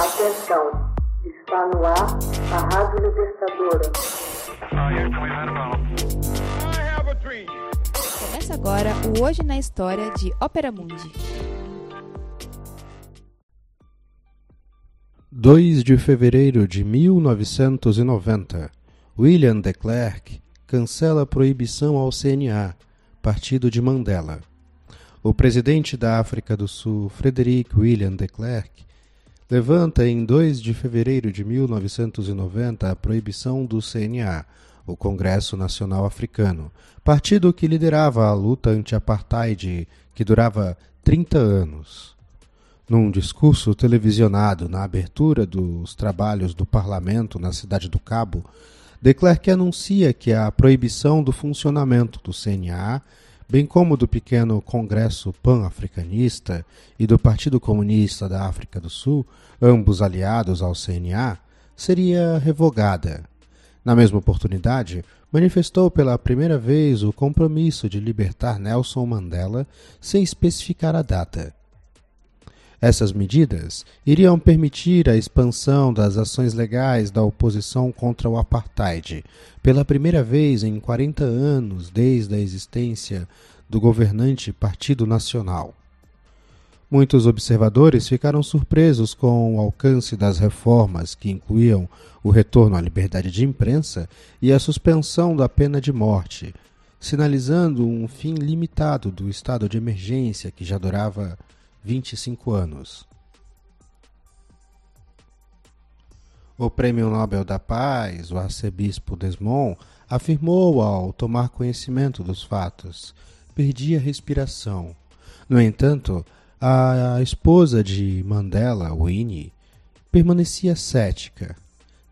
Atenção, está no ar a Rádio Libertadora. Começa agora o Hoje na História de Ópera Mundi. 2 de fevereiro de 1990, William de Klerk cancela a proibição ao CNA, partido de Mandela. O presidente da África do Sul, Frederick William de Klerk, levanta em 2 de fevereiro de 1990 a proibição do CNA, o Congresso Nacional Africano, partido que liderava a luta anti-apartheid que durava 30 anos. Num discurso televisionado na abertura dos trabalhos do parlamento na cidade do Cabo, de Klerk anuncia que a proibição do funcionamento do CNA bem como do pequeno Congresso Pan-Africanista e do Partido Comunista da África do Sul, ambos aliados ao CNA, seria revogada. Na mesma oportunidade, manifestou pela primeira vez o compromisso de libertar Nelson Mandela sem especificar a data. Essas medidas iriam permitir a expansão das ações legais da oposição contra o apartheid, pela primeira vez em 40 anos desde a existência do governante Partido Nacional. Muitos observadores ficaram surpresos com o alcance das reformas que incluíam o retorno à liberdade de imprensa e a suspensão da pena de morte, sinalizando um fim limitado do estado de emergência que já durava 25 anos. O Prêmio Nobel da Paz, o arcebispo Desmond, afirmou ao tomar conhecimento dos fatos: perdi a respiração. No entanto, a esposa de Mandela, Winnie, permanecia cética.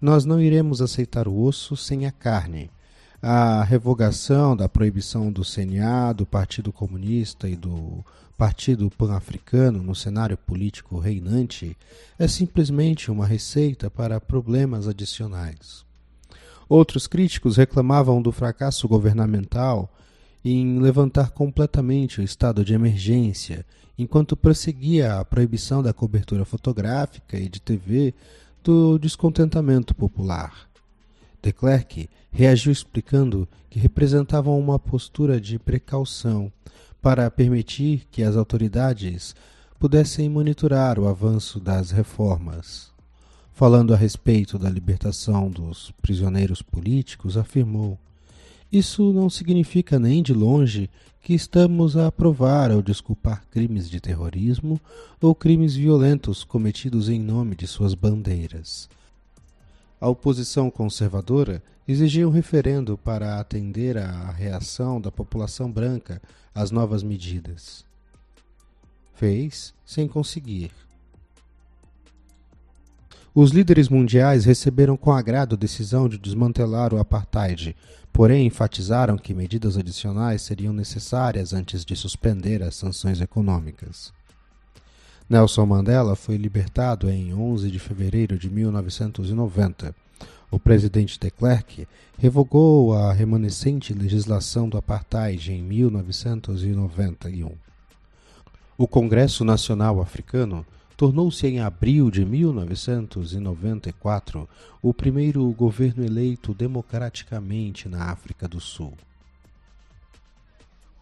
Nós não iremos aceitar o osso sem a carne. A revogação da proibição do CNA, do Partido Comunista e do Partido Pan-Africano no cenário político reinante é simplesmente uma receita para problemas adicionais. Outros críticos reclamavam do fracasso governamental em levantar completamente o estado de emergência, enquanto prosseguia a proibição da cobertura fotográfica e de TV do descontentamento popular. De Klerk reagiu explicando que representavam uma postura de precaução para permitir que as autoridades pudessem monitorar o avanço das reformas. Falando a respeito da libertação dos prisioneiros políticos, afirmou: Isso não significa nem de longe que estamos a aprovar ou desculpar crimes de terrorismo ou crimes violentos cometidos em nome de suas bandeiras. A oposição conservadora exigia um referendo para atender à reação da população branca às novas medidas. Fez sem conseguir. Os líderes mundiais receberam com agrado a decisão de desmantelar o apartheid, porém enfatizaram que medidas adicionais seriam necessárias antes de suspender as sanções econômicas. Nelson Mandela foi libertado em 11 de fevereiro de 1990. O presidente de Klerk revogou a remanescente legislação do apartheid em 1991. O Congresso Nacional Africano tornou-se em abril de 1994 o primeiro governo eleito democraticamente na África do Sul.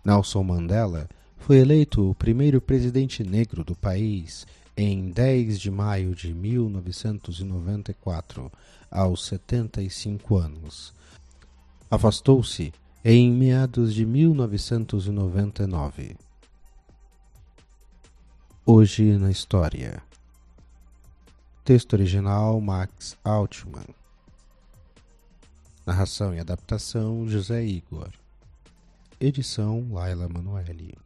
Nelson Mandela foi eleito o primeiro presidente negro do país em 10 de maio de 1994, aos 75 anos. Afastou-se em meados de 1999. Hoje na História. Texto original Max Altman. Narração e adaptação José Igor. Edição Laila Manoeli.